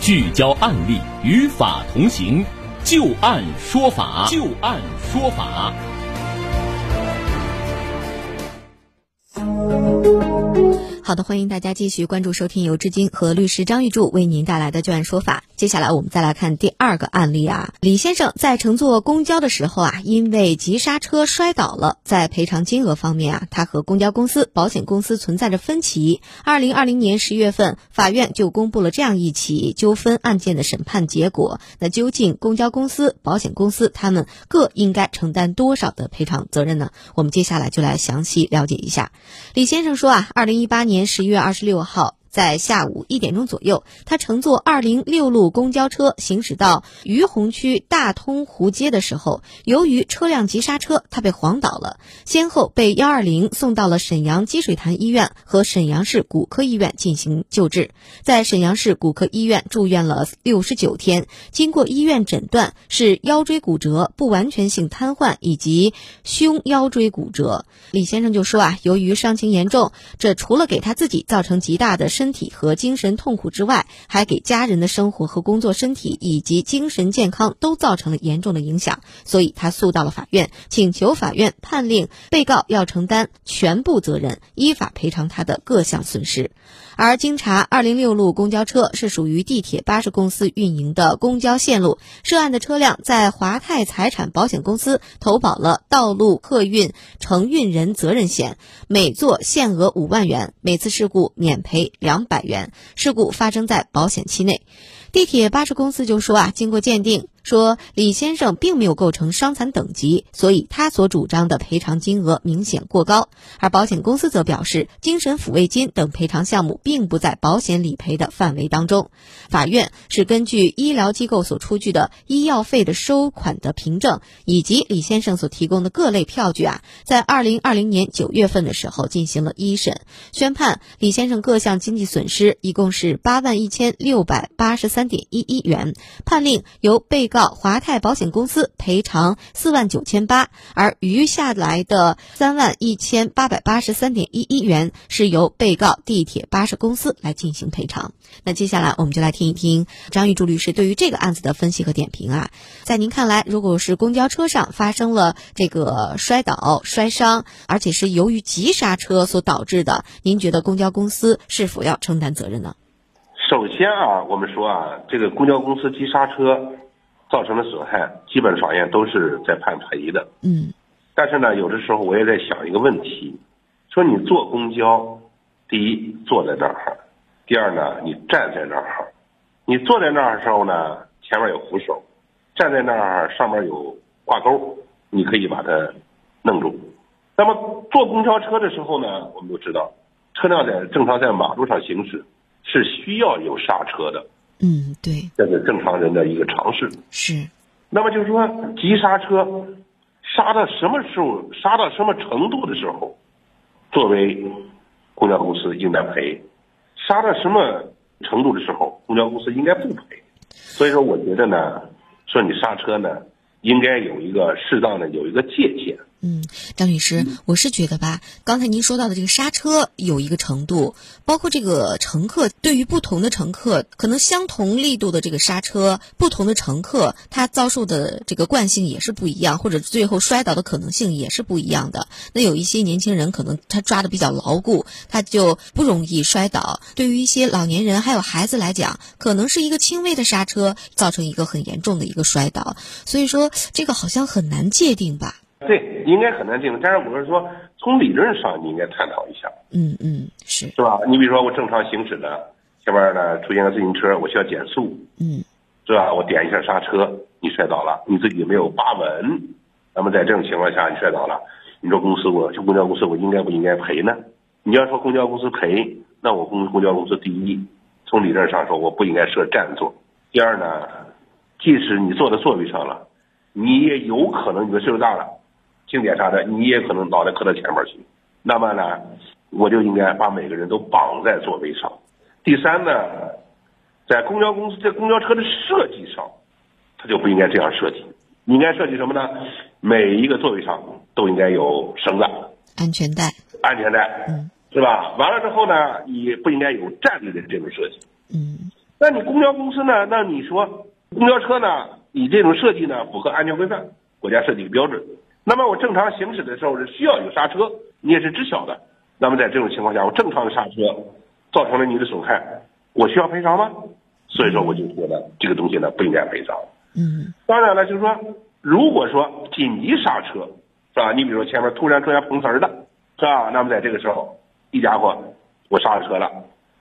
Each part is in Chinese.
聚焦案例，与法同行，就案说法，就案说法。好的，欢迎大家继续关注收听由志金和律师张玉柱为您带来的《就案说法》。接下来我们再来看第二个案例啊，李先生在乘坐公交的时候啊，因为急刹车摔倒了，在赔偿金额方面啊，他和公交公司、保险公司存在着分歧。二零二零年十月份，法院就公布了这样一起纠纷案件的审判结果。那究竟公交公司、保险公司他们各应该承担多少的赔偿责任呢？我们接下来就来详细了解一下。李先生说啊，二零一八年。年十一月二十六号。在下午一点钟左右，他乘坐二零六路公交车行驶到于洪区大通湖街的时候，由于车辆急刹车，他被晃倒了，先后被幺二零送到了沈阳积水潭医院和沈阳市骨科医院进行救治。在沈阳市骨科医院住院了六十九天，经过医院诊断是腰椎骨折、不完全性瘫痪以及胸腰椎骨折。李先生就说啊，由于伤情严重，这除了给他自己造成极大的。身身体和精神痛苦之外，还给家人的生活和工作、身体以及精神健康都造成了严重的影响，所以他诉到了法院，请求法院判令被告要承担全部责任，依法赔偿他的各项损失。而经查，二零六路公交车是属于地铁巴士公司运营的公交线路，涉案的车辆在华泰财产保险公司投保了道路客运承运人责任险，每座限额五万元，每次事故免赔。两百元，事故发生在保险期内。地铁巴士公司就说啊，经过鉴定。说李先生并没有构成伤残等级，所以他所主张的赔偿金额明显过高。而保险公司则表示，精神抚慰金等赔偿项目并不在保险理赔的范围当中。法院是根据医疗机构所出具的医药费的收款的凭证，以及李先生所提供的各类票据啊，在二零二零年九月份的时候进行了一审，宣判李先生各项经济损失一共是八万一千六百八十三点一一元，判令由被告。华泰保险公司赔偿四万九千八，而余下来的三万一千八百八十三点一一元是由被告地铁巴士公司来进行赔偿。那接下来我们就来听一听张玉柱律师对于这个案子的分析和点评啊。在您看来，如果是公交车上发生了这个摔倒、摔伤，而且是由于急刹车所导致的，您觉得公交公司是否要承担责任呢？首先啊，我们说啊，这个公交公司急刹车。造成的损害，基本法院都是在判赔的。嗯，但是呢，有的时候我也在想一个问题，说你坐公交，第一坐在那儿，第二呢，你站在那儿，你坐在那儿的时候呢，前面有扶手，站在那儿上面有挂钩，你可以把它弄住。那么坐公交车的时候呢，我们都知道，车辆在正常在马路上行驶是需要有刹车的。嗯，对，这是正常人的一个常识。是，那么就是说，急刹车，刹到什么时候，刹到什么程度的时候，作为公交公司应该赔；刹到什么程度的时候，公交公司应该不赔。所以说，我觉得呢，说你刹车呢，应该有一个适当的有一个界限。嗯，张律师，我是觉得吧，刚才您说到的这个刹车有一个程度，包括这个乘客对于不同的乘客，可能相同力度的这个刹车，不同的乘客他遭受的这个惯性也是不一样，或者最后摔倒的可能性也是不一样的。那有一些年轻人可能他抓的比较牢固，他就不容易摔倒；对于一些老年人还有孩子来讲，可能是一个轻微的刹车造成一个很严重的一个摔倒。所以说，这个好像很难界定吧。对，应该很难定。但是我是说，从理论上你应该探讨一下。嗯嗯，是是吧？你比如说我正常行驶的，前面呢出现个自行车，我需要减速。嗯，是吧？我点一下刹车，你摔倒了，你自己没有把稳。那么在这种情况下，你摔倒了，你说公司我就公交公司我应该不应该赔呢？你要说公交公司赔，那我公公交公司第一，从理论上说我不应该设占座。第二呢，即使你坐在座位上了，你也有可能你的岁数大了。经典啥的，你也可能脑袋磕到前面去。那么呢，我就应该把每个人都绑在座位上。第三呢，在公交公司在公交车的设计上，它就不应该这样设计。你应该设计什么呢？每一个座位上都应该有绳子、安全带、安全带，嗯，是吧？完了之后呢，你不应该有站立的这种设计，嗯，那你公交公司呢？那你说公交车呢？你这种设计呢，符合安全规范、国家设计标准。那么我正常行驶的时候是需要有刹车，你也是知晓的。那么在这种情况下，我正常的刹车造成了你的损害，我需要赔偿吗？所以说我就觉得这个东西呢不应该赔偿。嗯，当然了，就是说，如果说紧急刹车，是吧？你比如说前面突然出现碰瓷儿的，是吧？那么在这个时候，一家伙我刹了车了，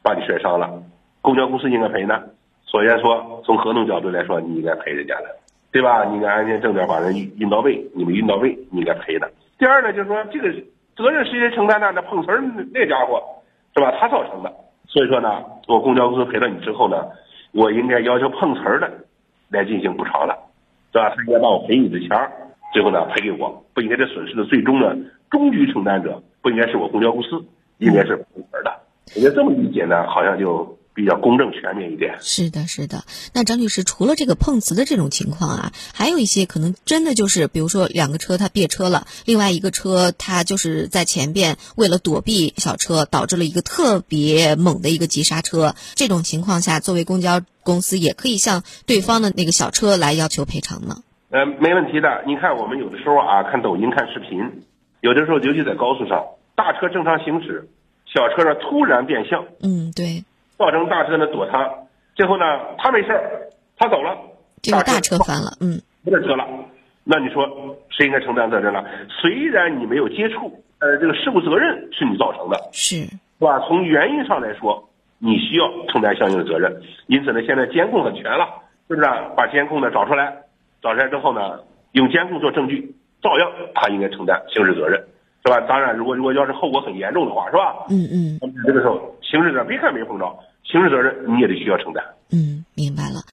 把你摔伤了，公交公司应该赔呢？首先说，从合同角度来说，你应该赔人家的，对吧？你应该安全正点把人运到位，你没运到位，你应该赔的。第二呢，就是说这个责任是谁承担呢？那碰瓷儿那家伙，是吧？他造成的。所以说呢，我公交公司赔了你之后呢，我应该要求碰瓷儿的来进行补偿了，是吧？他应该把我赔你的钱儿，最后呢赔给我，不应该这损失的最终呢终局承担者不应该是我公交公司，应该是碰瓷儿的。我觉得这么理解呢，好像就。比较公正全面一点。是的，是的。那张律师，除了这个碰瓷的这种情况啊，还有一些可能真的就是，比如说两个车它别车了，另外一个车它就是在前边为了躲避小车，导致了一个特别猛的一个急刹车。这种情况下，作为公交公司也可以向对方的那个小车来要求赔偿呢。呃，没问题的。你看，我们有的时候啊，看抖音、看视频，有的时候尤其在高速上，大车正常行驶，小车呢突然变向。嗯，对。造成大车呢躲他，最后呢他没事儿，他走了，这个大车翻了，嗯，不是车了，那你说谁应该承担责任呢？虽然你没有接触，呃，这个事故责任是你造成的，是，是吧？从原因上来说，你需要承担相应的责任。因此呢，现在监控很全了，是不是？把监控呢找出来，找出来之后呢，用监控做证据，照样他应该承担刑事责任。是吧？当然，如果如果要是后果很严重的话，是吧？嗯嗯。这个时候，刑事责任别看没碰着，刑事责任你也得需要承担。嗯。